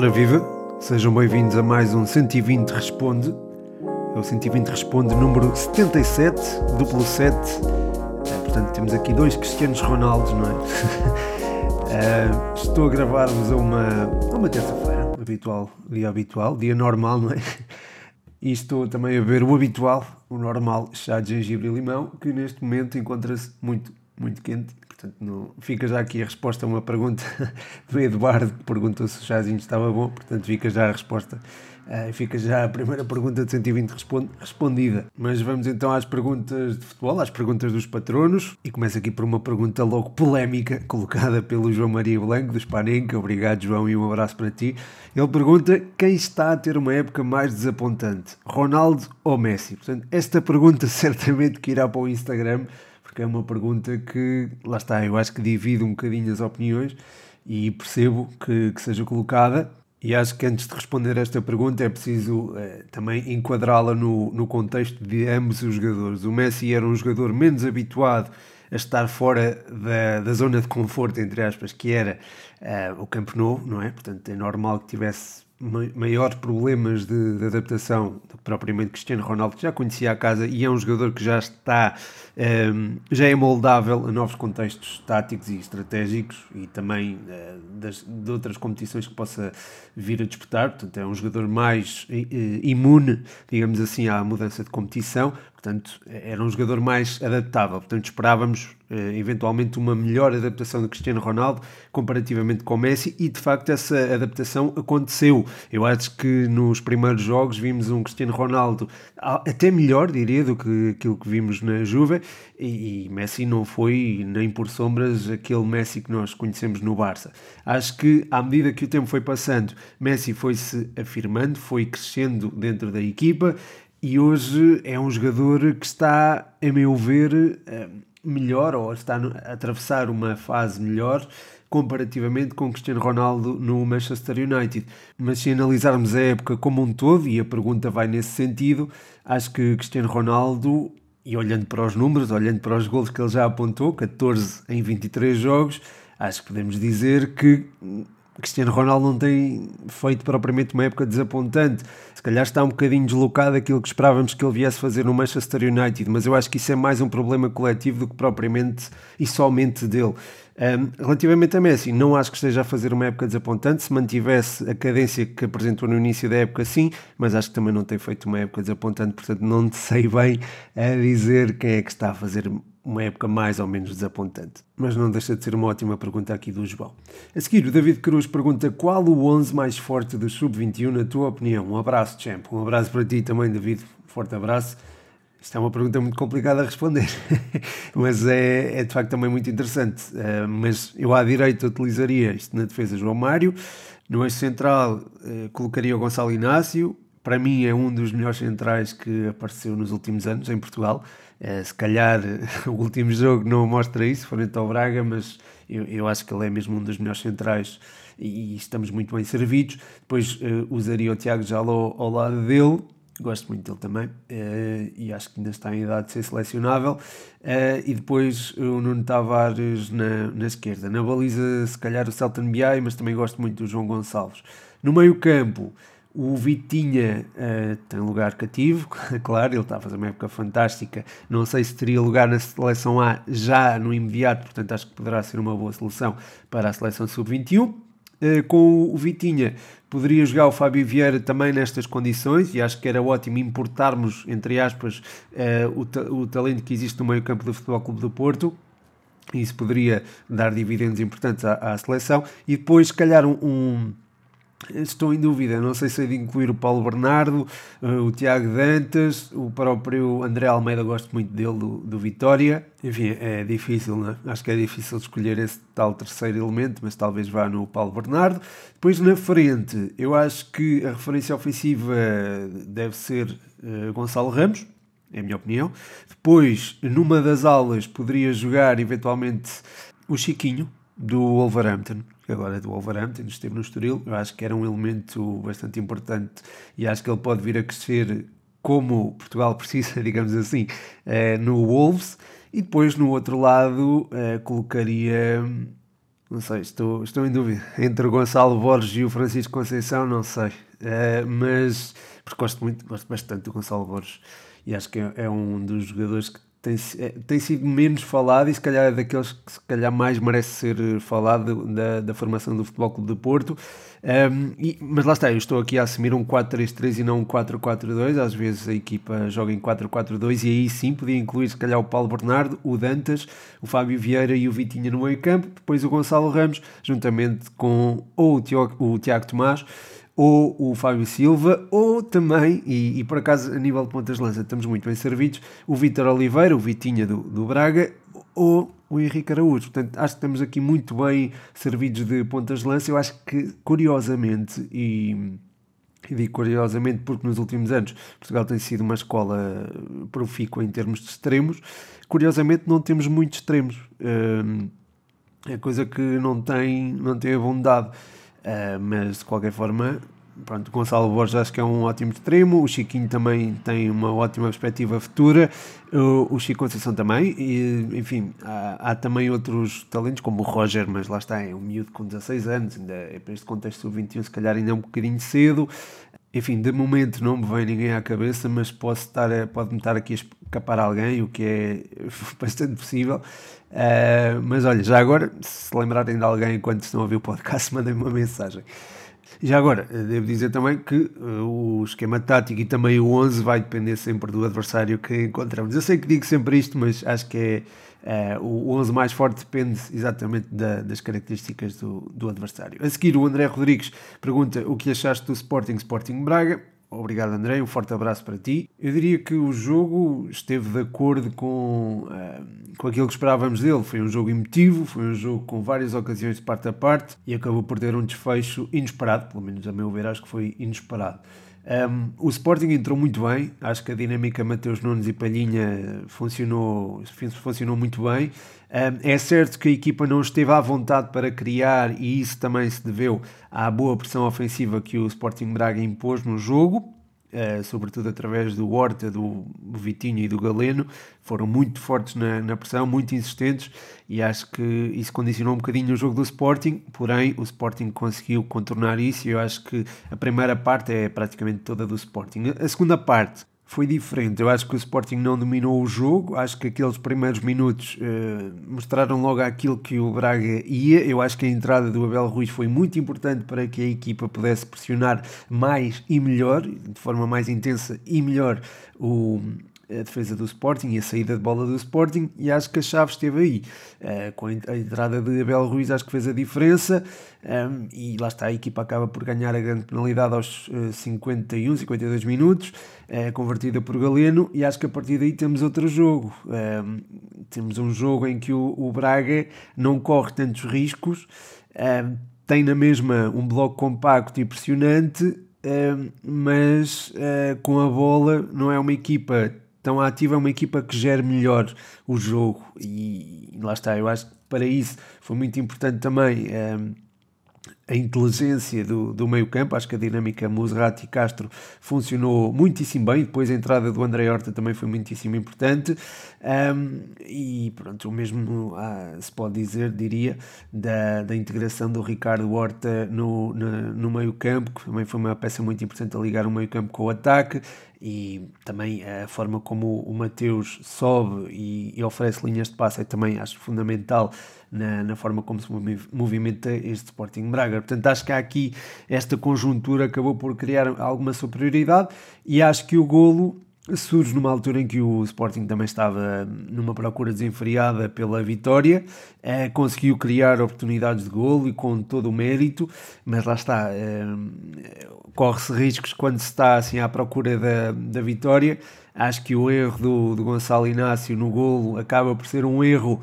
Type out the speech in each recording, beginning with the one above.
Ora viva, sejam bem-vindos a mais um 120 Responde. É o 120 Responde número 77, duplo 7. É, portanto, temos aqui dois Cristianos Ronaldos, não é? é, estou a gravar-vos a uma, uma terça-feira, habitual, dia habitual, dia normal, não é? E estou também a ver o habitual, o normal chá de gengibre e limão, que neste momento encontra-se muito, muito quente Portanto, não, fica já aqui a resposta a uma pergunta do Eduardo, que perguntou se o chazinho estava bom. Portanto, fica já a resposta. Uh, fica já a primeira pergunta de 120 responde, respondida. Mas vamos então às perguntas de futebol, às perguntas dos patronos. E começa aqui por uma pergunta logo polémica, colocada pelo João Maria Blanco, do Spanenka. Obrigado, João, e um abraço para ti. Ele pergunta quem está a ter uma época mais desapontante, Ronaldo ou Messi? Portanto, esta pergunta certamente que irá para o Instagram porque é uma pergunta que, lá está, eu acho que divide um bocadinho as opiniões e percebo que, que seja colocada. E acho que antes de responder esta pergunta é preciso eh, também enquadrá-la no, no contexto de ambos os jogadores. O Messi era um jogador menos habituado a estar fora da, da zona de conforto, entre aspas, que era eh, o Campo Novo, não é? Portanto, é normal que tivesse maiores problemas de, de, adaptação propriamente Cristiano Ronaldo, que já conhecia a casa e é um jogador que já está, um, ehm, já é moldável a novos contextos táticos e estratégicos e também uh, das, de outras competições que possa vir a disputar. Portanto, é um jogador mais uh, imune, digamos assim, à mudança de competição. Portanto, era um jogador mais adaptável. Portanto, esperávamos eventualmente uma melhor adaptação do Cristiano Ronaldo comparativamente com Messi e de facto essa adaptação aconteceu. Eu acho que nos primeiros jogos vimos um Cristiano Ronaldo até melhor, diria, do que aquilo que vimos na Juve e, Messi não foi nem por sombras aquele Messi que nós conhecemos no Barça. Acho que à medida que o tempo foi passando, Messi foi-se afirmando, foi crescendo dentro da equipa e hoje é um jogador que está, a meu ver, eh, melhor ou está a atravessar uma fase melhor comparativamente com Cristiano Ronaldo no Manchester United. Mas se analisarmos a época como um todo, e a pergunta vai nesse sentido, acho que Cristiano Ronaldo, e olhando para os números, olhando para os gols que ele já apontou, 14 em 23 jogos, acho que podemos dizer que Cristiano Ronaldo não tem feito propriamente uma época desapontante. Se calhar está um bocadinho deslocado aquilo que esperávamos que ele viesse fazer no Manchester United, mas eu acho que isso é mais um problema coletivo do que propriamente e somente dele. Um, relativamente a Messi, não acho que esteja a fazer uma época desapontante. Se mantivesse a cadência que apresentou no início da época, sim, mas acho que também não tem feito uma época desapontante, portanto, não sei bem a dizer quem é que está a fazer uma época mais ou menos desapontante. Mas não deixa de ser uma ótima pergunta aqui do João. A seguir, o David Cruz pergunta qual o 11 mais forte do Sub-21, na tua opinião? Um abraço, Champ. Um abraço para ti também, David. Forte abraço. Isto é uma pergunta muito complicada a responder, mas é, é, de facto também muito interessante. Uh, mas eu à direita utilizaria isto na defesa João Mário, no eixo central uh, colocaria o Gonçalo Inácio, para mim é um dos melhores centrais que apareceu nos últimos anos em Portugal. Uh, se calhar o último jogo não mostra isso, frente ao Braga, mas eu, eu, acho que ele é mesmo um dos melhores centrais e, e estamos muito bem servidos. Depois usaria o Tiago Jaló ao lado dele gosto muito dele também uh, e acho que ainda está em idade de ser selecionável. Uh, e depois o Nuno Tavares na, na esquerda. Na baliza, se calhar o Celton Biai, mas também gosto muito do João Gonçalves. No meio-campo, o Vitinha uh, tem lugar cativo, claro, ele está a fazer uma época fantástica. Não sei se teria lugar na seleção A já no imediato, portanto acho que poderá ser uma boa solução para a seleção sub-21. Uh, com o Vitinha poderia jogar o Fábio Vieira também nestas condições e acho que era ótimo importarmos, entre aspas, uh, o, ta o talento que existe no meio campo do Futebol Clube do Porto, isso poderia dar dividendos importantes à, à seleção, e depois, se calhar, um, um Estou em dúvida, não sei se é de incluir o Paulo Bernardo, eh, o Tiago Dantas, o próprio André Almeida, gosto muito dele, do, do Vitória. Enfim, é difícil, né? acho que é difícil escolher esse tal terceiro elemento, mas talvez vá no Paulo Bernardo. Depois na frente, eu acho que a referência ofensiva deve ser uh, Gonçalo Ramos, é a minha opinião. Depois, numa das aulas, poderia jogar eventualmente o Chiquinho, do Wolverhampton agora é do Wolverhampton, esteve no Estoril, eu acho que era um elemento bastante importante e acho que ele pode vir a crescer como Portugal precisa, digamos assim, eh, no Wolves. E depois no outro lado eh, colocaria Não sei, estou, estou em dúvida. Entre o Gonçalo Borges e o Francisco Conceição, não sei. Uh, mas, porque gosto muito, gosto bastante do Gonçalo Borges. E acho que é, é um dos jogadores que tem, é, tem sido menos falado e se calhar é daqueles que se calhar mais merece ser eh, falado da, da formação do Futebol Clube de Porto. Um, e, mas lá está, eu estou aqui a assumir um 4-3-3 e não um 4-4-2. Às vezes a equipa joga em 4-4-2 e aí sim podia incluir se calhar o Paulo Bernardo, o Dantas, o Fábio Vieira e o Vitinha no meio campo, depois o Gonçalo Ramos, juntamente com ou o Tiago, o Tiago Tomás ou o Fábio Silva, ou também, e, e por acaso a nível de pontas de lança estamos muito bem servidos, o Vítor Oliveira, o Vitinha do, do Braga, ou o Henrique Araújo. Portanto, acho que estamos aqui muito bem servidos de pontas de lança. Eu acho que, curiosamente, e, e digo curiosamente porque nos últimos anos Portugal tem sido uma escola profícua em termos de extremos, curiosamente não temos muitos extremos. Hum, é coisa que não tem, não tem abundado. Uh, mas de qualquer forma, pronto, Gonçalo Borges acho que é um ótimo extremo, o Chiquinho também tem uma ótima perspectiva futura, o, o Chico Conceição também, e, enfim, há, há, também outros talentos como o Roger, mas lá está, é um miúdo com 16 anos, ainda é para este contexto do 21 se calhar ainda é um bocadinho cedo, enfim, de momento não me vem ninguém à cabeça, mas posso estar, pode-me estar aqui a escapar alguém, o que é bastante possível. Uh, mas olha, já agora, se lembrarem de alguém enquanto estão a ouvir o podcast, mandem-me uma mensagem. Já agora, devo dizer também que uh, o esquema tático e também o 11 vai depender sempre do adversário que encontramos. Eu sei que digo sempre isto, mas acho que é o 11 mais forte depende exatamente da, das características do, do adversário. A seguir, o André Rodrigues pergunta o que achaste do Sporting Sporting Braga. Obrigado, André. Um forte abraço para ti. Eu diria que o jogo esteve de acordo com, uh, com aquilo que esperávamos dele. Foi um jogo emotivo, foi um jogo com várias ocasiões de parte a parte e acabou por ter um desfecho inesperado, pelo menos a meu ver, acho que foi inesperado. Um, o Sporting entrou muito bem, acho que a dinâmica Mateus Nunes e Palhinha funcionou, funcionou muito bem. Um, é certo que a equipa não esteve à vontade para criar e isso também se deveu à boa pressão ofensiva que o Sporting Braga impôs no jogo uh, sobretudo através do Horta, do Vitinho e do Galeno, foram muito fortes na, na, pressão, muito insistentes e acho que isso condicionou um bocadinho o jogo do Sporting, porém o Sporting conseguiu contornar isso e eu acho que a primeira parte é praticamente toda do Sporting. A segunda parte foi diferente. Eu acho que o Sporting não dominou o jogo. Acho que aqueles primeiros minutos uh, mostraram logo aquilo que o Braga ia. Eu acho que a entrada do Abel Ruiz foi muito importante para que a equipa pudesse pressionar mais e melhor, de forma mais intensa e melhor, o, a defesa do Sporting e a saída de bola do Sporting e acho que a chave esteve aí. Uh, com a entrada de Abel Ruiz acho que fez a diferença um, e lá está, a equipa acaba por ganhar a grande penalidade aos uh, 51, 52 minutos, uh, convertida por Galeno e acho que a partir daí temos outro jogo. Um, temos um jogo em que o, o Braga não corre tantos riscos, um, tem na mesma um bloco compacto e impressionante, mas uh, com a bola não é uma equipa tão ativa, é uma equipa que gera melhor o jogo. E, lá está, eu acho que para isso foi muito importante também um, a inteligência do, do meio campo, acho que a dinâmica Muserati e Castro funcionou muitíssimo bem, depois a entrada do André Horta também foi muitíssimo importante. Um, e pronto, o mesmo ah, se pode dizer, diria, da, da integração do Ricardo Horta no, no, no meio campo, que também foi uma peça muito importante a ligar o meio campo com o ataque, e também a forma como o Mateus sobe e, e, oferece linhas de passe é também acho fundamental na, na forma como se movimenta este Sporting Braga. Portanto, acho que há aqui esta conjuntura acabou por criar alguma superioridade e acho que o golo surge numa altura em que o Sporting também estava numa procura desenfreada pela vitória, eh, conseguiu criar oportunidades de golo e com todo o mérito, mas lá está, eh, corre-se riscos quando se está assim à procura da, da vitória. Acho que o erro do, do Gonçalo Inácio no golo acaba por ser um erro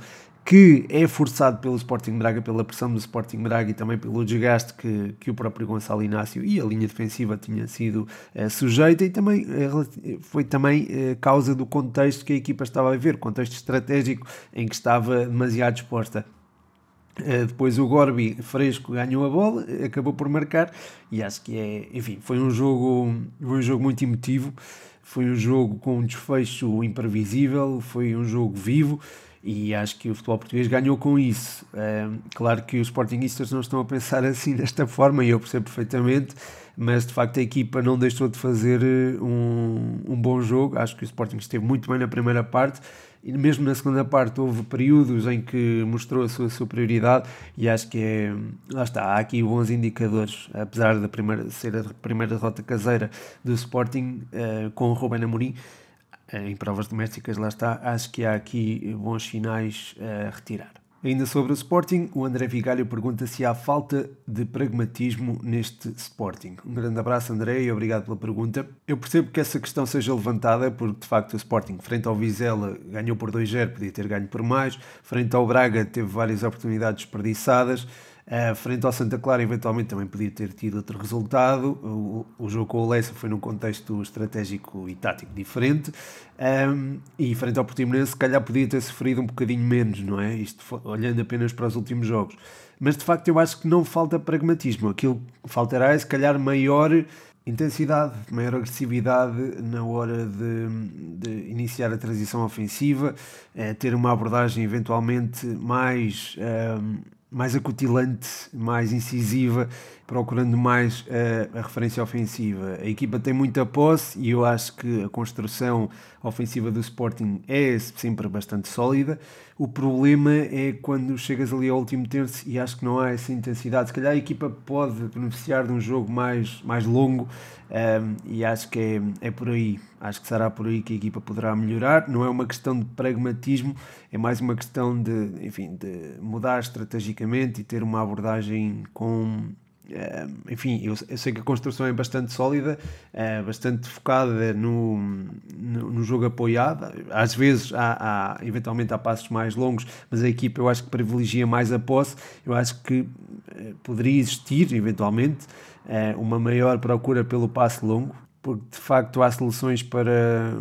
que é forçado pelo Sporting Braga, pela pressão do Sporting Braga e também pelo desgaste que, que o próprio Gonçalo Inácio e a linha defensiva tinha sido uh, sujeita e também uh, foi também uh, causa do contexto que a equipa estava a viver, contexto estratégico em que estava demasiado exposta. depois o Gorbi fresco ganhou a bola, acabou por marcar e acho que é, enfim, foi um jogo, foi um jogo muito emotivo, foi um jogo com um desfecho imprevisível, foi um jogo vivo e acho que o futebol português ganhou com isso. claro que os Sportingistas não estão a pensar assim desta forma e eu percebo perfeitamente, mas de facto a equipa não deixou de fazer um, um bom jogo. Acho que o Sporting esteve muito bem na primeira parte e mesmo na segunda parte houve períodos em que mostrou a sua superioridade e acho que é, lá está, há aqui bons indicadores, apesar da primeira, ser a primeira derrota caseira do Sporting uh, com o Ruben Amorim, em provas domésticas, lá está, acho que há aqui bons finais a retirar. Ainda sobre o Sporting, o André Vigalho pergunta se há falta de pragmatismo neste Sporting. Um grande abraço, André, e obrigado pela pergunta. Eu percebo que essa questão seja levantada, porque de facto o Sporting, frente ao Vizela, ganhou por 2-0, podia ter ganho por mais. Frente ao Braga, teve várias oportunidades desperdiçadas. Uh, frente ao Santa Clara, eventualmente também podia ter tido outro resultado. O, o jogo com o Leicester foi num contexto estratégico e tático diferente. Um, e frente ao Portimonense, se calhar podia ter sofrido um bocadinho menos, não é? Isto olhando apenas para os últimos jogos. Mas de facto, eu acho que não falta pragmatismo. Aquilo que faltará é, se calhar, maior intensidade, maior agressividade na hora de, de iniciar a transição ofensiva, é, ter uma abordagem eventualmente mais. Um, mais acutilante, mais incisiva, procurando mais a, a, referência ofensiva. A equipa tem muita posse e eu acho que a construção ofensiva do Sporting é sempre bastante sólida. O problema é quando chegas ali ao último terço e acho que não há essa intensidade. Se calhar a equipa pode beneficiar de um jogo mais, mais longo um, e acho que é, é por aí. Acho que será por aí que a equipa poderá melhorar. Não é uma questão de pragmatismo, é mais uma questão de, enfim, de mudar estrategicamente e ter uma abordagem com enfim, eu, eu, sei que a construção é bastante sólida, é bastante focada no, no, no, jogo apoiado. Às vezes há, há, eventualmente há passos mais longos, mas a equipa eu acho que privilegia mais a posse. Eu acho que eh, poderia existir eventualmente eh, uma maior procura pelo passe longo, porque de facto há soluções para,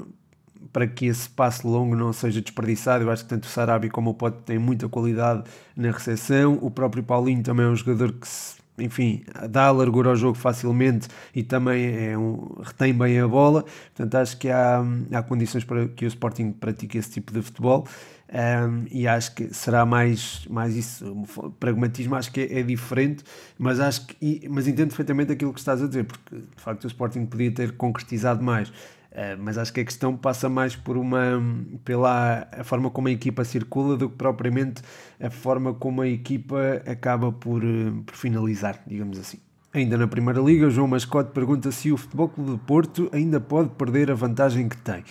para que esse passe longo não seja desperdiçado. Eu acho que tanto o Sarabi como o Pote têm muita qualidade na recepção. O próprio Paulinho também é um jogador que se enfim, dá largura ao jogo facilmente e também é um, retém bem a bola. Portanto, acho que há, há condições para que o Sporting pratique esse tipo de futebol. Um, e acho que será mais, mais isso, pragmatismo acho que é, é, diferente, mas acho que mas entendo perfeitamente aquilo que estás a dizer, porque de facto o Sporting podia ter concretizado mais. Uh, mas acho que a questão passa mais por uma pela a forma como a equipa circula do que propriamente a forma como a equipa acaba por, eh, por finalizar, digamos assim. Ainda na Primeira Liga, João Mascote pergunta se o Futebol Clube de Porto ainda pode perder a vantagem que tem.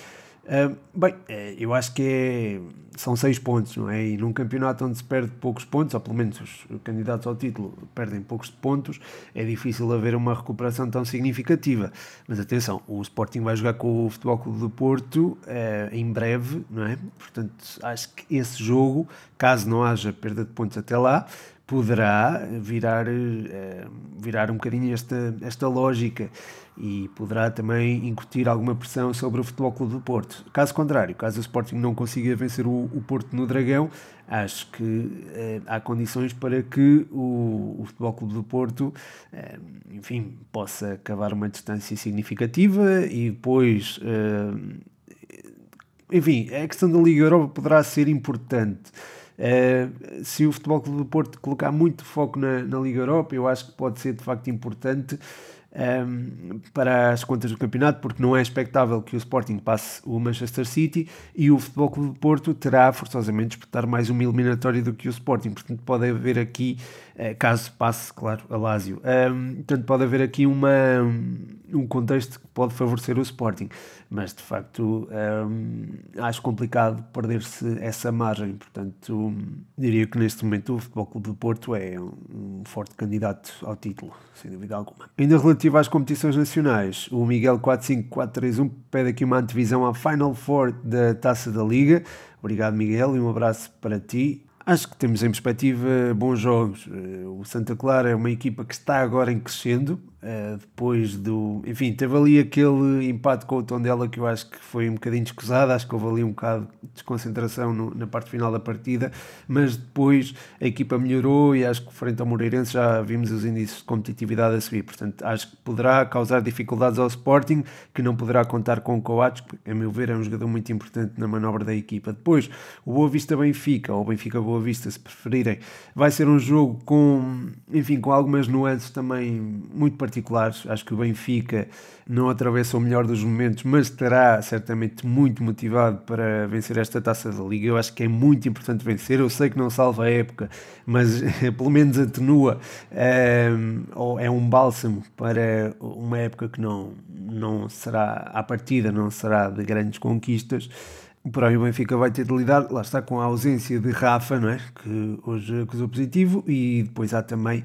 Bem, eh, eu acho que é, são seis pontos, não é? E num campeonato onde se perde poucos pontos, ou pelo menos os candidatos ao título perdem poucos pontos, é difícil haver uma recuperação tão significativa. Mas atenção, o Sporting vai jogar com o Futebol Clube do Porto uh, em breve, não é? Portanto, acho que esse jogo, caso não haja perda de pontos até lá, poderá virar, uh, virar um bocadinho esta, esta lógica e poderá também incutir alguma pressão sobre o Futebol Clube do Porto. Caso contrário, caso o Sporting não consiga vencer o, o Porto no Dragão, acho que eh, há condições para que o, o Futebol Clube do Porto, eh, enfim, possa cavar uma distância significativa e depois, eh, enfim, a questão da Liga Europa poderá ser importante. Uh, se o Futebol Clube do Porto colocar muito foco na, na Liga Europa, eu acho que pode ser de facto importante um, para as contas do campeonato, porque não é expectável que o Sporting passe o Manchester City e o Futebol Clube de Porto terá forçosamente disputar mais uma eliminatória do que o Sporting. Portanto, pode haver aqui, eh, caso passe, claro, a Lazio, um, portanto, pode haver aqui uma, um contexto que pode favorecer o Sporting, mas de facto um, acho complicado perder-se essa margem. Portanto, diria que neste momento o Futebol Clube de Porto é um forte candidato ao título, sem dúvida alguma. Ainda relativo às competições nacionais, o Miguel 45431 pede aqui uma antevisão à Final Four da Taça da Liga. Obrigado, Miguel, e um abraço para ti. Acho que temos em perspectiva bons jogos. Eh, o Santa Clara é uma equipa que está agora em crescendo, uh, depois do. Enfim, teve ali aquele empate com o Tondela que eu acho que foi um bocadinho descusado, acho que houve ali um bocado de desconcentração no, na parte final da partida, mas depois a equipa melhorou e acho que frente ao Moreirense já vimos os índices de competitividade a subir, portanto acho que poderá causar dificuldades ao Sporting, que não poderá contar com o Coates, que a meu ver é um jogador muito importante na manobra da equipa. Depois, o Boa Vista Benfica, ou Benfica Boa Vista, se preferirem, vai ser um jogo com, enfim, com algumas nuances também muito particulares. Acho que o Benfica não atravessa o melhor dos momentos, mas estará certamente muito motivado para vencer esta taça da Liga. Eu acho que é muito importante vencer. Eu sei que não salva a época, mas pelo menos atenua ehm, ou é um bálsamo para uma época que não, não será, à partida, não será de grandes conquistas. O Benfica vai ter de lidar, lá está, com a ausência de Rafa, não é? que hoje acusou positivo, e depois há também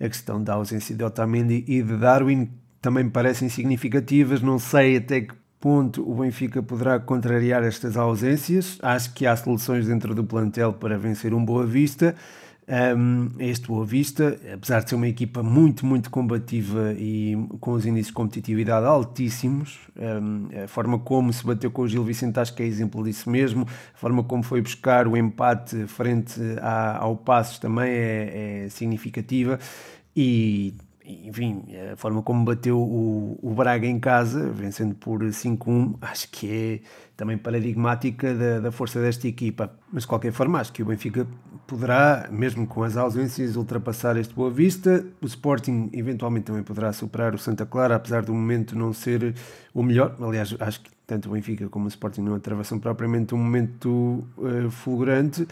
a questão da ausência de Otamendi e de Darwin, também me parecem significativas. Não sei até que ponto o Benfica poderá contrariar estas ausências. Acho que há soluções dentro do plantel para vencer um Boa Vista um, este Boa Vista, apesar de ser uma equipa muito, muito combativa e com os índices de competitividade altíssimos, um, a forma como se bateu com o Gil Vicente acho que é exemplo disso mesmo, a forma como foi buscar o empate frente à, ao Passos também é, é significativa. E enfim, a forma como bateu o, o Braga em casa, vencendo por 5-1, acho que é também paradigmática da, da, força desta equipa. Mas de qualquer forma, acho que o Benfica poderá, mesmo com as ausências, ultrapassar este Boa Vista. O Sporting eventualmente também poderá superar o Santa Clara, apesar do momento não ser o melhor. Aliás, acho que tanto o Benfica como o Sporting não atravessam propriamente um momento uh, fulgurante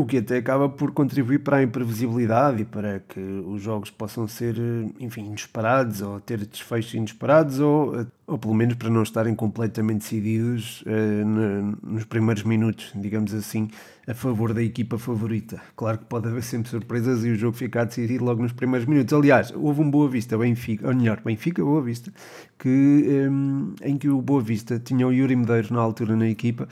o que até acaba por contribuir para a imprevisibilidade e para que os jogos possam ser, enfim, inesperados ou ter desfechos inesperados ou, ou pelo menos para não estarem completamente decididos uh, nos primeiros minutos, digamos assim, a favor da equipa favorita. Claro que pode haver sempre surpresas e o jogo ficar decidido logo nos primeiros minutos. Aliás, houve um Boa Vista, Benfica, ou melhor, Benfica, Boa Vista, que, em que o Boa Vista tinha o Yuri Medeiros na altura na equipa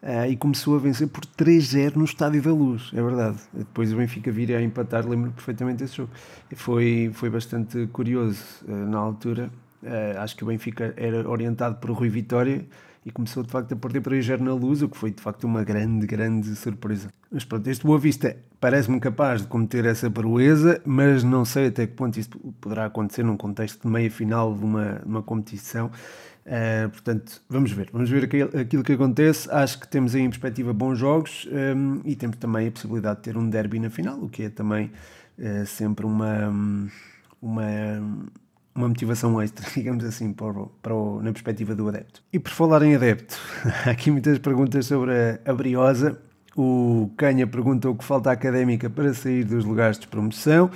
Uh, e começou a vencer por 3-0 no Estádio da Luz, é verdade. Depois o Benfica vir a empatar, lembro perfeitamente desse jogo. Foi, foi bastante curioso uh, na altura. Uh, acho que o Benfica era orientado por Rui Vitória e começou de facto a perder para 3 na Luz, o que foi de facto uma grande, grande surpresa. Mas pronto, este Boa Vista parece-me capaz de cometer essa proeza, mas não sei até que ponto isso poderá acontecer num contexto de meia final de uma, de uma competição. Uh, portanto, vamos ver, vamos ver aquilo que acontece. Acho que temos aí em perspectiva bons jogos um, e temos também a possibilidade de ter um derby na final, o que é também uh, sempre uma, uma, uma motivação extra, digamos assim, para, o, para o, na perspectiva do adepto. E por falar em adepto, há aqui muitas perguntas sobre a, a Briosa. O Canha pergunta o que falta à académica para sair dos lugares de promoção.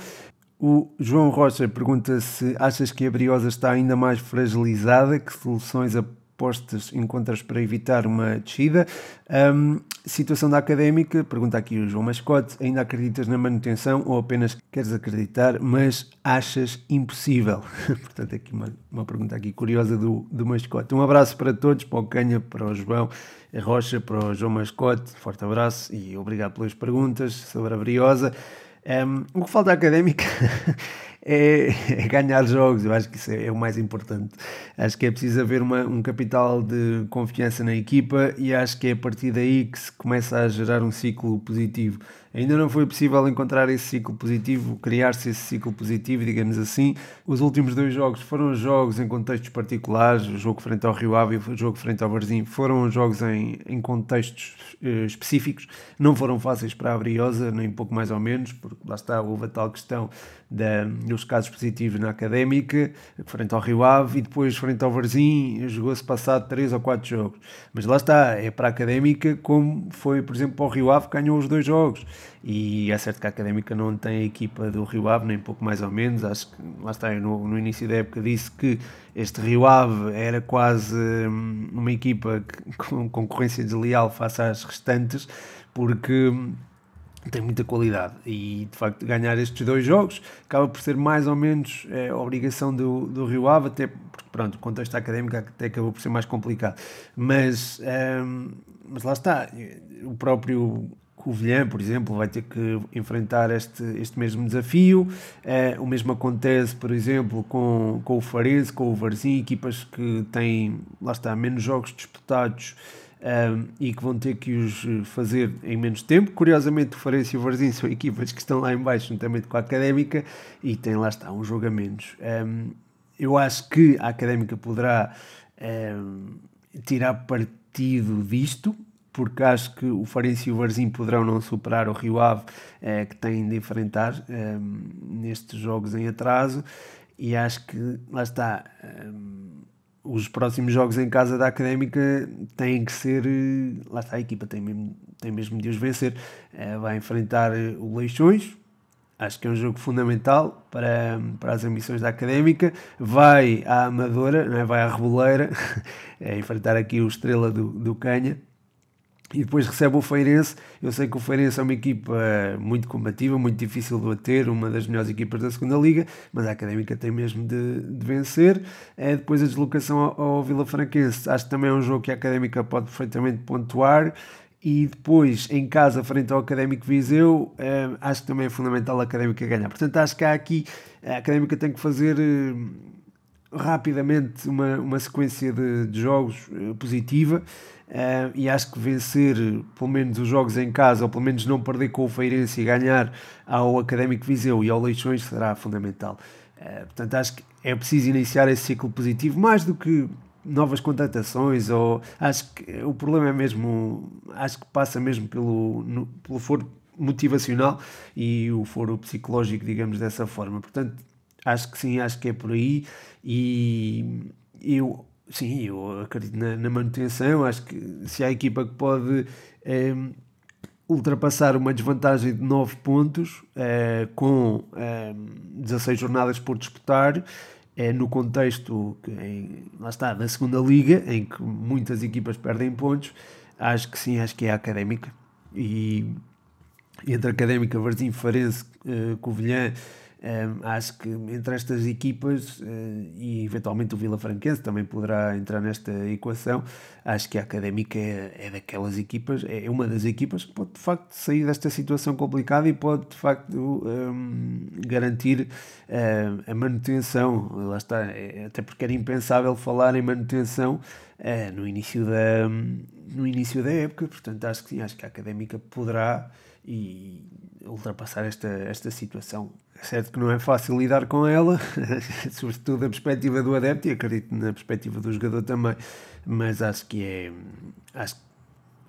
O João Rocha pergunta se achas que a Briosa está ainda mais fragilizada, que soluções apostas encontras para evitar uma descida. Um, situação da académica, pergunta aqui o João Mascote, ainda acreditas na manutenção ou apenas queres acreditar, mas achas impossível? Portanto, aqui uma, uma pergunta aqui curiosa do, do Mascote. Um abraço para todos, para o Canha, para o João Rocha, para o João Mascote, forte abraço e obrigado pelas perguntas sobre a Briosa. Um, o que falta à académica é, é, ganhar jogos, eu acho que isso é, é, o mais importante. Acho que é preciso haver uma, um capital de confiança na equipa e acho que é a partir daí que se começa a gerar um ciclo positivo. Ainda não foi possível encontrar esse ciclo positivo, criar-se esse ciclo positivo, digamos assim. Os últimos dois jogos foram jogos em contextos particulares, o jogo frente ao Rio Ave e o jogo frente ao Varzim foram jogos em, em contextos uh, específicos, não foram fáceis para a Briosa, nem pouco mais ou menos, porque lá está, houve a tal questão da, dos casos positivos na Académica, frente ao Rio Ave, e depois frente ao Varzim, jogou-se passado três ou quatro jogos. Mas lá está, é para a Académica como foi, por exemplo, para o Rio Ave, que ganhou os dois jogos e é certo que a Académica não tem a equipa do Rio Ave, nem pouco mais ou menos, acho que, lá está, no, no início da época disse que este Rio Ave era quase hum, uma equipa com concorrência desleal face às restantes, porque hum, tem muita qualidade. E de facto ganhar estes dois jogos acaba por ser mais ou menos é, a obrigação do, do Rio Ave, até porque pronto, o contexto académico até acabou por ser mais complicado, mas, hum, mas lá está, o próprio Covilhã, por exemplo, vai ter que enfrentar este, este mesmo desafio. Uh, o mesmo acontece, por exemplo, com, com o Farense, com o Varzim, equipas que têm, lá está, menos jogos disputados um, e que vão ter que os fazer em menos tempo. Curiosamente, o Farense e o Varzim são equipas que estão lá em baixo, juntamente com a Académica, e tem lá está um jogo a menos. Um, eu acho que a Académica poderá tirar partido disto, porque acho que o Farense e o Varzim poderão não superar o Rio Ave, eh, que têm de enfrentar nestes jogos em atraso, e acho que, lá está, os próximos jogos em casa da Académica têm que ser. Eh, lá está, a equipa tem mesmo, tem mesmo de os vencer. Eh, vai enfrentar o Leixões, acho que é um jogo fundamental para, para as ambições da Académica. Vai à Amadora, não é? vai à Reboleira, é enfrentar aqui o Estrela do, do Canha e depois recebe o Feirense. Eu sei que o Feirense é uma equipa muito combativa, muito difícil de bater, uma das melhores equipas da segunda Liga, mas a Académica tem mesmo de, de vencer. É depois a deslocação ao, ao Vila Franquense, acho que também é um jogo que a Académica pode perfeitamente pontuar. E depois, em casa, frente ao Académico Viseu, é, acho que também é fundamental a Académica ganhar. Portanto, acho que há aqui, a Académica tem que fazer eh, rapidamente uma, uma sequência de, de jogos eh, positiva Uh, e acho que vencer pelo menos os jogos em casa, ou pelo menos não perder com o Feirense e ganhar ao Académico Viseu e ao Leixões será fundamental. Uh, portanto, acho que é preciso iniciar esse ciclo positivo, mais do que novas contratações, ou acho que o problema é mesmo, acho que passa mesmo pelo, no, pelo foro motivacional e o foro psicológico, digamos dessa forma. Portanto, acho que sim, acho que é por aí e eu Sim, eu acredito na, na, manutenção. Acho que se há equipa que pode é, ultrapassar uma desvantagem de 9 pontos é, com eh, 16 jornadas por disputar, é no contexto que, em, lá está, da segunda liga, em que muitas equipas perdem pontos, acho que sim, acho que é a académica. E entre a académica, Varzim, Farense, uh, Covilhã um, acho que entre estas equipas uh, e eventualmente o Vila Franquense também poderá entrar nesta equação, acho que a Académica é, é daquelas equipas, é uma das equipas que pode de facto sair desta situação complicada e pode de facto um, garantir uh, a manutenção. Lá está, é, até porque era impensável falar em manutenção uh, no, início da, no início da época, portanto acho que sim, acho que a Académica poderá e ultrapassar esta, esta situação é certo que não é fácil lidar com ela, sobretudo da perspectiva do adepto e acredito na perspectiva do jogador também, mas acho que é. Acho,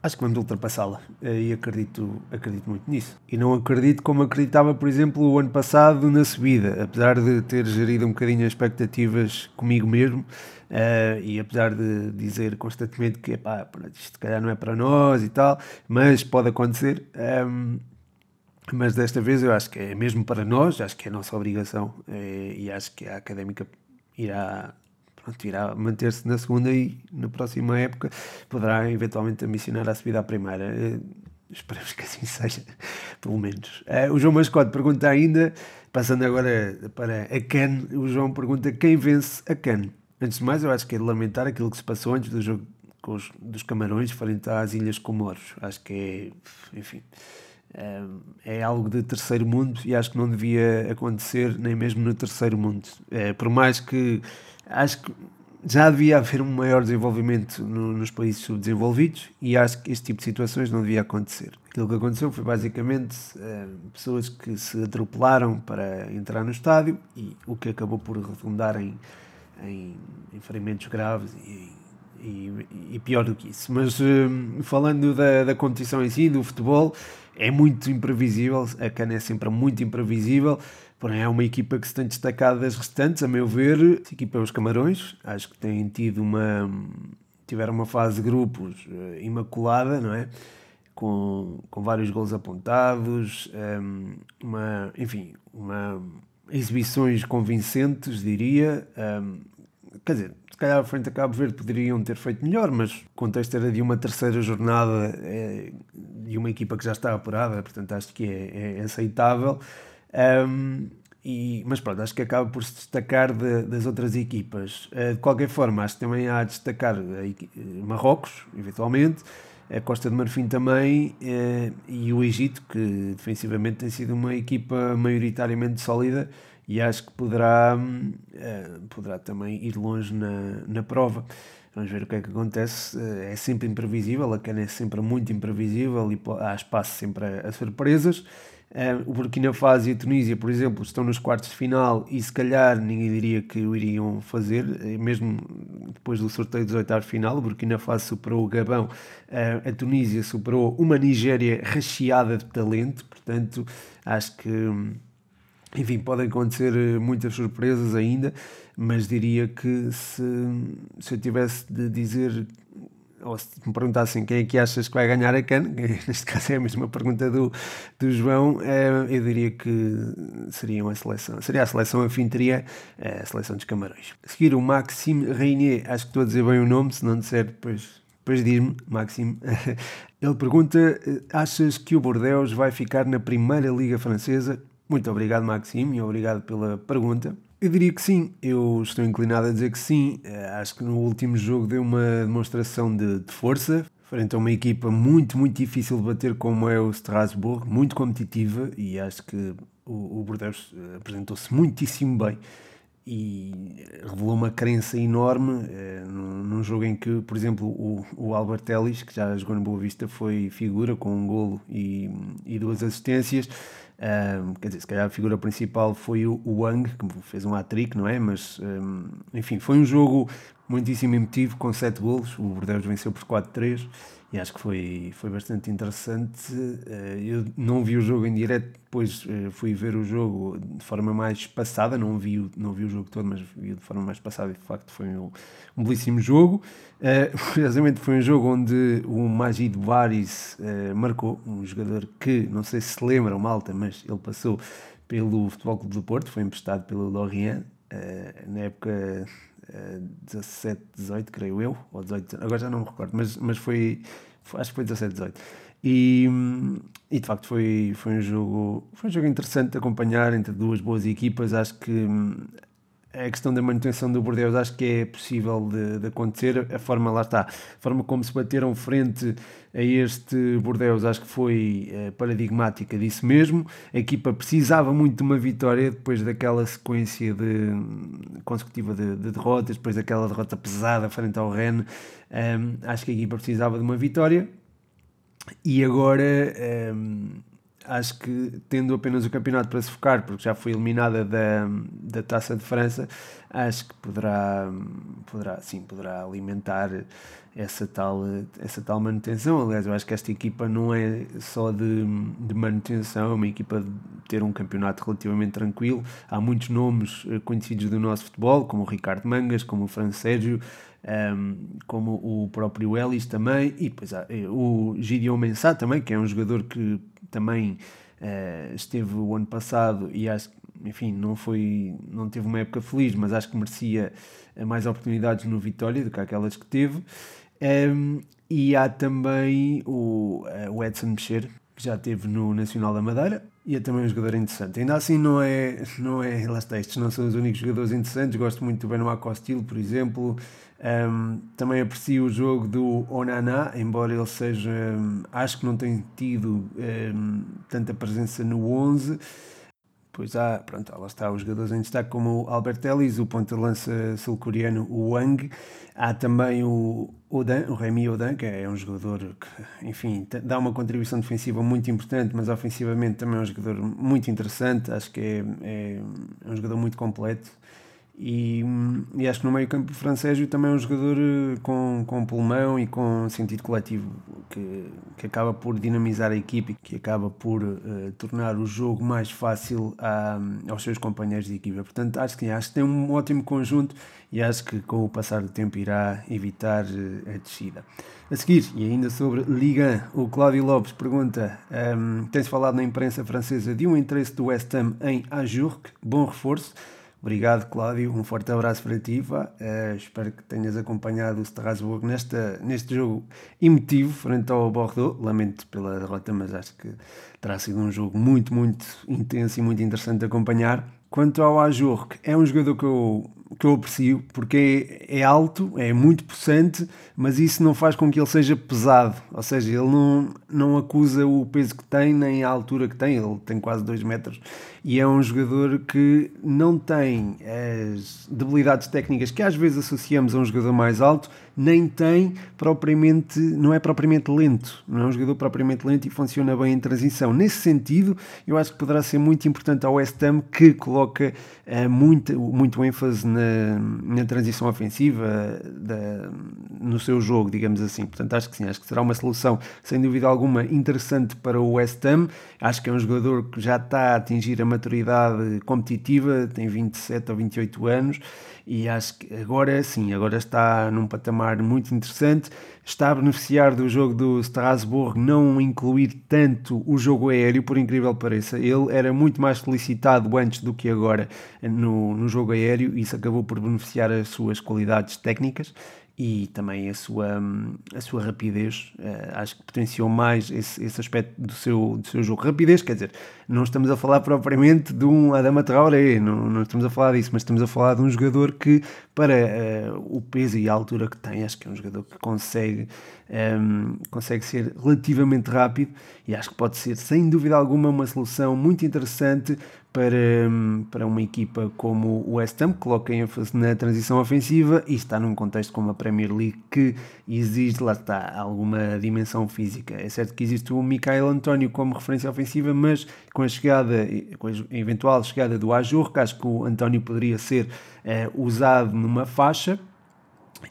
acho que vamos ultrapassá-la e acredito, acredito muito nisso. E não acredito como acreditava, por exemplo, o ano passado na subida, apesar de ter gerido um bocadinho as expectativas comigo mesmo uh, e apesar de dizer constantemente que epá, isto se calhar não é para nós e tal, mas pode acontecer. Um, ehm, mas desta vez eu acho que é mesmo para nós, acho que é a nossa obrigação é, e acho que a académica irá, pronto, irá manter-se na segunda e na próxima época poderá eventualmente ambicionar a subida à primeira. É, esperemos que assim seja, pelo menos. É, o João Mascote pergunta ainda, passando agora para a CAN, o João pergunta quem vence a CAN. Antes de mais, eu acho que é de lamentar aquilo que se passou antes do jogo os, dos Camarões frente às Ilhas Comoros. Acho que é, enfim, é algo de terceiro mundo e acho que não devia acontecer nem mesmo no terceiro mundo. É, por mais que acho que já devia haver um maior desenvolvimento no, nos países subdesenvolvidos e acho que este tipo de situações não devia acontecer. Aquilo que aconteceu foi basicamente é, pessoas que se atropelaram para entrar no estádio e o que acabou por redundar em, em, em ferimentos graves e, e, e, pior do que isso. Mas hum, falando da, da competição em si, do futebol, é muito imprevisível, a Cana é sempre muito imprevisível, porém é uma equipa que se tem destacado das restantes, a meu ver, a equipa é os Camarões, acho que têm tido uma tiveram uma fase de grupos uh, imaculada, não é? Com, com vários gols apontados, um, uma, enfim, uma exibições convincentes, diria. Um, quer dizer, se calhar a frente a Cabo Verde poderiam ter feito melhor, mas o contexto era de uma terceira jornada é, de uma equipa que já está apurada, portanto acho que é, é aceitável. Um, e, mas pronto, acho que acaba por se destacar de, das outras equipas. Uh, de qualquer forma, acho que também há a destacar a, Marrocos, eventualmente, a Costa de Marfim também eh, e o Egito, que defensivamente tem sido uma equipa maioritariamente sólida e acho que poderá, eh, poderá também ir longe na, na prova. Vamos ver o que é que acontece. Eh, é sempre imprevisível, a cana é sempre muito imprevisível e há espaço sempre a, a surpresas. Uh, o Burkina Faso e a Tunísia, por exemplo, estão nos quartos de final e se calhar ninguém diria que o iriam fazer, eh, mesmo depois do sorteio dos oitavos de final. O Burkina Faso superou o Gabão, a Tunísia superou uma Nigéria recheada de talento, portanto, acho que. Enfim, podem acontecer muitas surpresas ainda, mas diria que se, se eu tivesse de dizer ou se me perguntassem quem é que achas que vai ganhar a CAN, neste caso é a mesma pergunta do, do João, eh, eu diria que seria uma seleção, seria a seleção anfitriã, eh, a seleção dos Camarões. A seguir o Maxime Reinier, acho que estou a dizer bem o nome, se não disser depois, depois diz-me, Maxime. Ele pergunta, eh, achas que o Bordeaux vai ficar na primeira Liga Francesa? Muito obrigado Maxime e obrigado pela pergunta. Eu diria que sim, eu estou inclinado a dizer que sim. Eh, acho que no último jogo deu uma demonstração de, de força, frente a uma equipa muito, muito difícil de bater como é o Strasbourg, muito competitiva e acho que o, o Bordeaux eh, apresentou-se muitíssimo bem e revelou uma crença enorme eh, num, jogo em que, por exemplo, o, o Albert Ellis, que já jogou no Boa Vista, foi figura com um golo e, e duas assistências. Um, quer dizer, se calhar a figura principal foi o, Wang, que fez um hat-trick, não é? Mas, um, enfim, foi um jogo muitíssimo emotivo, com 7 golos. O Bordeaux venceu por 4-3 e acho que foi, foi bastante interessante. Eh, eu não vi o jogo em direto, depois eh, fui ver o jogo de forma mais passada, não vi, não vi o jogo todo, mas vi de forma mais passada e de facto foi um, um belíssimo jogo. Uh, curiosamente foi um jogo onde o Magid Baris marcou, um jogador que, não sei se se lembram, malta, mas ele passou pelo Futebol Clube do Porto, foi emprestado pelo Lorient, na época 17, 18, creio eu, ou 18, agora já não me recordo, mas, mas foi, foi acho que foi 17, 18. E, e de facto foi, foi, um jogo, foi um jogo interessante de acompanhar entre duas boas equipas. Acho que a questão da manutenção do Bordeaux acho que é possível de, de, acontecer. A forma, lá está, a forma como se bateram frente a este Bordeaux acho que foi é, paradigmática disso mesmo. A equipa precisava muito de uma vitória depois daquela sequência de, consecutiva de, de derrotas, depois daquela derrota pesada frente ao Rennes. Um, acho que a equipa precisava de uma vitória e agora. Um, acho que tendo apenas o campeonato para se focar, porque já foi eliminada da, da Taça de França, acho que poderá, poderá, sim, poderá alimentar essa tal, essa tal manutenção. Aliás, eu acho que esta equipa não é só de, de manutenção, é uma equipa de ter um campeonato relativamente tranquilo. Há muitos nomes eh, conhecidos do nosso futebol, como o Ricardo Mangas, como o Fran Sérgio, um, ehm, como o próprio Ellis também, e depois há eh, o Gideon Mensah também, que é um jogador que também uh, esteve o ano passado e acho enfim, não foi, não teve uma época feliz, mas acho que merecia eh, mais oportunidades no Vitória do que aquelas que teve. Um, ehm, e há também o, o Edson Mexer, que já teve no Nacional da Madeira, e é também um jogador interessante. Ainda assim, não é, não é, lá está, estes não são os únicos jogadores interessantes. Gosto muito do Benoit Costil, por exemplo. Um, também aprecio o jogo do Onana, embora ele seja, um, acho que não tem tido um, tanta presença no 11. Pois há, pronto, lá está os jogadores em destaque como o Albert Ellis, o ponto de lança sul-coreano Wang. Há também o Odan, o Remy Odan, que é um jogador que, enfim, dá uma contribuição defensiva muito importante, mas ofensivamente também é um jogador muito interessante. Acho que é, é um jogador muito completo. E, e, acho que no meio campo o Francésio também é um jogador eh, com, com pulmão e com sentido coletivo que, que acaba por dinamizar a equipe que acaba por uh, tornar o jogo mais fácil a, aos seus companheiros de equipa. Portanto, acho que, acho que tem um ótimo conjunto e acho que com o passar do tempo irá evitar uh, a descida. A seguir, e ainda sobre Liga, o Cláudio Lopes pergunta: um, tem-se falado na imprensa francesa de um interesse do West Ham em Ajurk, bom reforço. Obrigado, Cláudio. Um forte abraço para ti. Uh, espero que tenhas acompanhado o Strasbourg nesta, neste jogo emotivo frente ao Bordeaux. Lamento pela derrota, mas acho que terá sido um jogo muito, muito intenso e muito interessante de acompanhar. Quanto ao Ajurk, é um jogador que eu que eu aprecio, porque é, é, alto, é muito possante, mas isso não faz com que ele seja pesado. Ou seja, ele não, não acusa o peso que tem, nem a altura que tem. Ele tem quase 2 metros. E é um jogador que não tem as debilidades técnicas que às vezes associamos a um jogador mais alto, nem tem propriamente, não é propriamente lento, não é um jogador propriamente lento e funciona bem em transição. Nesse sentido, eu acho que poderá ser muito importante ao West Ham que coloca uh, muito, muito ênfase na, na transição ofensiva da, no seu jogo, digamos assim. Portanto, acho que sim, acho que será uma solução sem dúvida alguma interessante para o West Ham. Acho que é um jogador que já está a atingir a maturidade competitiva, tem 27 ou 28 anos e acho que agora sim, agora está num patamar muito interessante. Está a beneficiar do jogo do Strasbourg não incluir tanto o jogo aéreo, por incrível que pareça. Ele era muito mais solicitado antes do que agora no, no jogo aéreo e isso acabou por beneficiar as suas qualidades técnicas e também a sua, a sua rapidez. Uh, acho que potenciou mais esse, esse aspecto do seu, do seu jogo. Rapidez, quer dizer, não estamos a falar propriamente de um Adama Traoré, não, não estamos a falar disso, mas estamos a falar de um jogador que, para uh, o peso e a altura que tem, acho que é um jogador que consegue, um, consegue ser relativamente rápido e acho que pode ser, sem dúvida alguma, uma solução muito interessante para, para uma equipa como o West Ham, que coloca ênfase na transição ofensiva e está num contexto como a Premier League que exige, lá está, alguma dimensão física. É certo que existe o Mikael António como referência ofensiva, mas com a chegada, com a eventual chegada do Ajur, que acho que o António poderia ser eh, usado numa faixa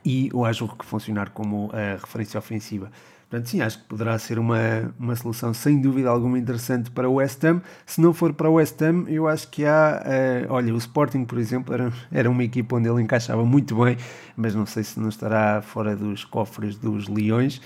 e o Ajur que funcionar como a referência ofensiva. Portanto, sim, acho que poderá ser uma, uma solução sem dúvida alguma interessante para o West Ham. Se não for para o West Ham, eu acho que há. Uh, olha, o Sporting, por exemplo, era, era uma equipa onde ele encaixava muito bem, mas não sei se não estará fora dos cofres dos Leões.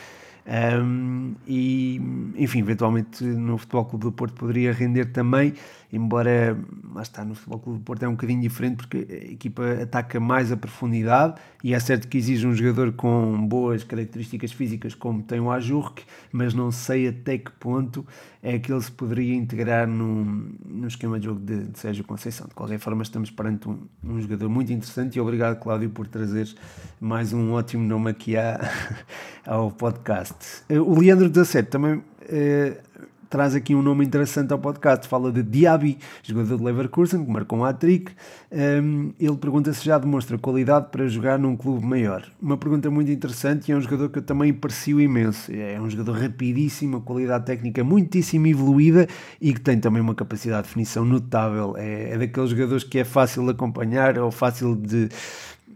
Um, e, enfim, eventualmente no Futebol Clube do Porto poderia render também, embora lá está, no Futebol Clube do Porto é um bocadinho diferente porque a equipa ataca mais a profundidade e é certo que exige um jogador com boas características físicas como tem o Ajurk, mas não sei até que ponto é que ele se poderia integrar no, no esquema de jogo de, de Sérgio Conceição. De qualquer forma, estamos perante um, um jogador muito interessante e obrigado, Cláudio, por trazer mais um ótimo nome aqui à, ao podcast. O Leandro 17 também eh, traz aqui um nome interessante ao podcast. Fala de Diaby, jogador de Leverkusen, que marcou um hat-trick. Um, ele pergunta se já demonstra qualidade para jogar num clube maior. Uma pergunta muito interessante e é um jogador que eu também aprecio imenso. É um jogador rapidíssimo, qualidade técnica muitíssimo evoluída e que tem também uma capacidade de definição notável. É, é daqueles jogadores que é fácil de acompanhar ou fácil de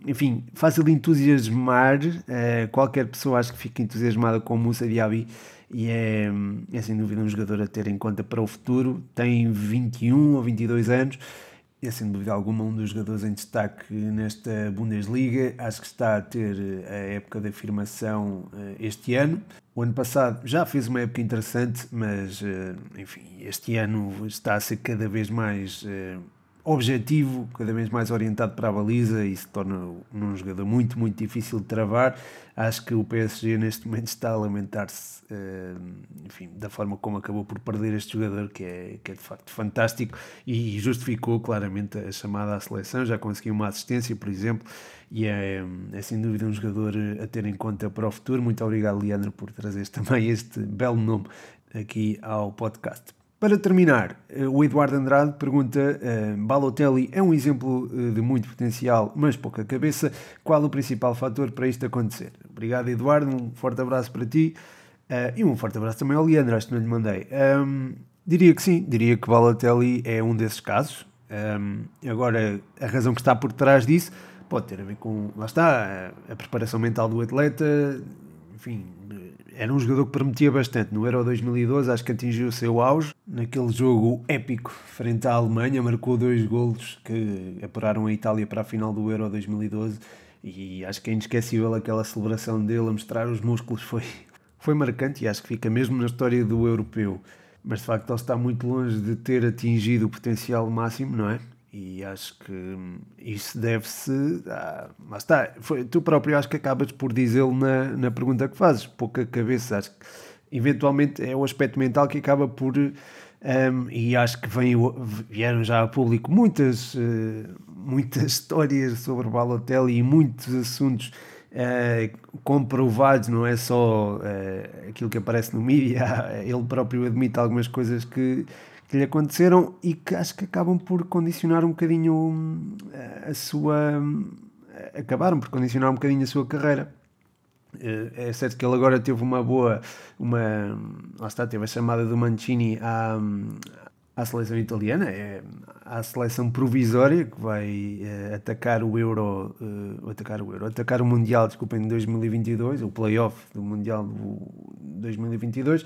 enfim, fácil de entusiasmar. Uh, qualquer pessoa acho que fica entusiasmada com o Moussa Diaby e é, é sem dúvida um jogador a ter em conta para o futuro. Tem 21 ou 22 anos, é sem dúvida alguma um dos jogadores em destaque nesta Bundesliga. Acho que está a ter a época de afirmação eh, este ano. O ano passado já fez uma época interessante, mas eh, enfim, este ano está a ser cada vez mais eh, objetivo, cada vez mais orientado para a baliza e se torna um jogador muito, muito difícil de travar. Acho que o PSG neste momento está a lamentar-se, uh, enfim, da forma como acabou por perder este jogador, que é, que é de facto fantástico e justificou claramente a chamada à seleção. Já conseguiu uma assistência, por exemplo, e é, é sem dúvida um jogador a ter em conta para o futuro. Muito obrigado, Leandro, por trazer também este belo nome aqui ao podcast. Para terminar, eh, o Eduardo Andrade pergunta: uh, Balotelli é um exemplo eh, de muito potencial, mas pouca cabeça. Qual o principal fator para isto acontecer? Obrigado, Eduardo. Um forte abraço para ti e um forte abraço também ao Leandro. Acho que não lhe mandei. Um, diria que sim, diria que Balotelli é um desses casos. Um, agora, a razão que está por trás disso pode ter a ver com, lá está, a, a preparação mental do atleta, enfim, era um jogador que prometia bastante. No Euro 2012 acho que atingiu o seu auge. Naquele jogo épico frente à Alemanha, marcou dois golos que apuraram a Itália para a final do Euro 2012 e acho que é inesquecível aquela celebração dele a mostrar os músculos. Foi, foi marcante e acho que fica mesmo na história do europeu. Mas de facto ele está muito longe de ter atingido o potencial máximo, não é? E acho que isso deve-se. Ah, mas está, foi, tu próprio acho que acabas por dizê-lo na, na pergunta que fazes, pouca cabeça. Acho que eventualmente é o aspecto mental que acaba por. Um, e acho que vem, vieram já a público muitas, uh, muitas histórias sobre Balotelli e muitos assuntos uh, comprovados, não é só uh, aquilo que aparece no mídia, ele próprio admite algumas coisas que, que lhe aconteceram e que acho que acabam por condicionar um bocadinho a sua. acabaram por condicionar um bocadinho a sua carreira. É certo que ele agora teve uma boa, uma, lá está, teve a chamada do Mancini à, à seleção italiana, é a seleção provisória que vai uh, atacar o Euro, uh, atacar o Euro, atacar o Mundial, desculpem, em 2022, o playoff do Mundial de 2022.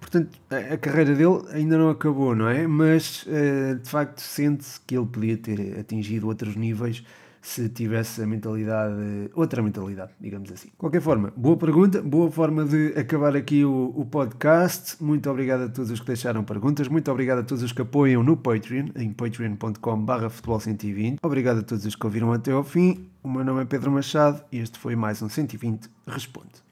Portanto, a, carreira dele ainda não acabou, não é? Mas uh, de facto sente-se que ele podia ter atingido outros níveis se tivesse a mentalidade, outra mentalidade, digamos assim. De qualquer forma, boa pergunta, boa forma de acabar aqui o, o podcast. Muito obrigado a todos os que deixaram perguntas, muito obrigado a todos os que apoiam no Patreon, em patreon.com.br futebol 120. Obrigado a todos os que ouviram até ao fim. O meu nome é Pedro Machado e este foi mais um 120 Responde.